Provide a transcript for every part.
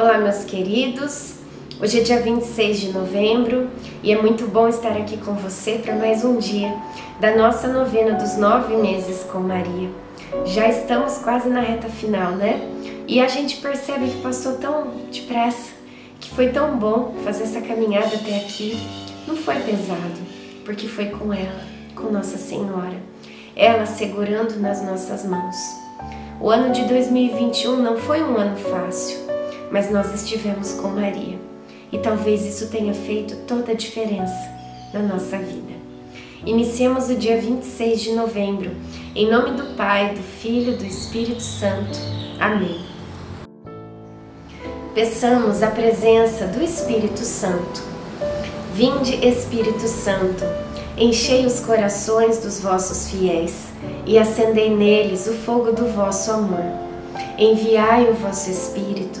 Olá, meus queridos. Hoje é dia 26 de novembro e é muito bom estar aqui com você para mais um dia da nossa novena dos nove meses com Maria. Já estamos quase na reta final, né? E a gente percebe que passou tão depressa, que foi tão bom fazer essa caminhada até aqui. Não foi pesado, porque foi com ela, com Nossa Senhora, ela segurando nas nossas mãos. O ano de 2021 não foi um ano fácil, mas nós estivemos com Maria e talvez isso tenha feito toda a diferença na nossa vida. Iniciemos o dia 26 de novembro, em nome do Pai, do Filho e do Espírito Santo. Amém. Peçamos a presença do Espírito Santo. Vinde, Espírito Santo, enchei os corações dos vossos fiéis e acendei neles o fogo do vosso amor. Enviai o vosso Espírito,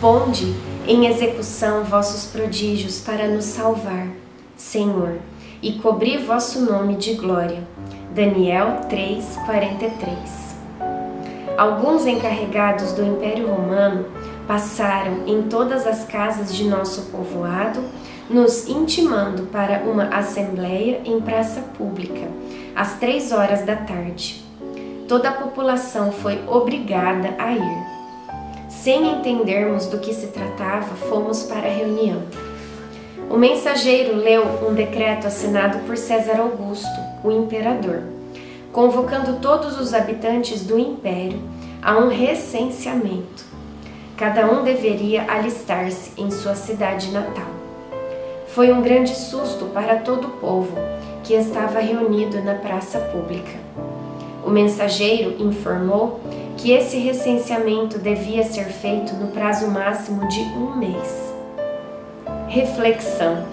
Ponde em execução vossos prodígios para nos salvar, Senhor, e cobrir vosso nome de glória. Daniel 3:43. Alguns encarregados do Império Romano passaram em todas as casas de nosso povoado, nos intimando para uma assembleia em praça pública às três horas da tarde. Toda a população foi obrigada a ir. Sem entendermos do que se tratava, fomos para a reunião. O mensageiro leu um decreto assinado por César Augusto, o imperador, convocando todos os habitantes do império a um recenseamento. Cada um deveria alistar-se em sua cidade natal. Foi um grande susto para todo o povo que estava reunido na praça pública. O mensageiro informou que esse recenseamento devia ser feito no prazo máximo de um mês. Reflexão: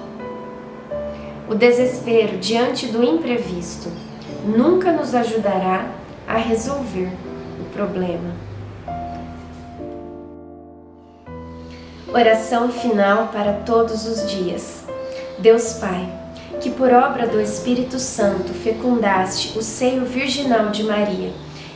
O desespero diante do imprevisto nunca nos ajudará a resolver o problema. Oração final para todos os dias. Deus Pai que por obra do Espírito Santo fecundaste o seio virginal de Maria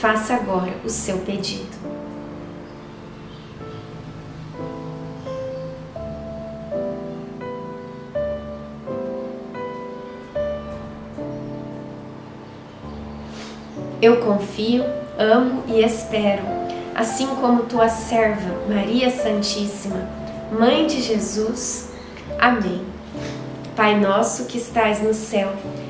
faça agora o seu pedido. Eu confio, amo e espero, assim como tua serva, Maria Santíssima, Mãe de Jesus. Amém. Pai nosso que estais no céu,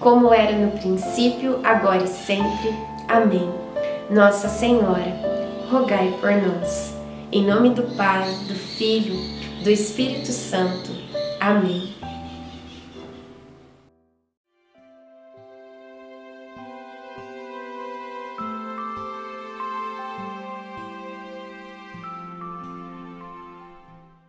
como era no princípio, agora e sempre. Amém. Nossa Senhora, rogai por nós. Em nome do Pai, do Filho, do Espírito Santo. Amém.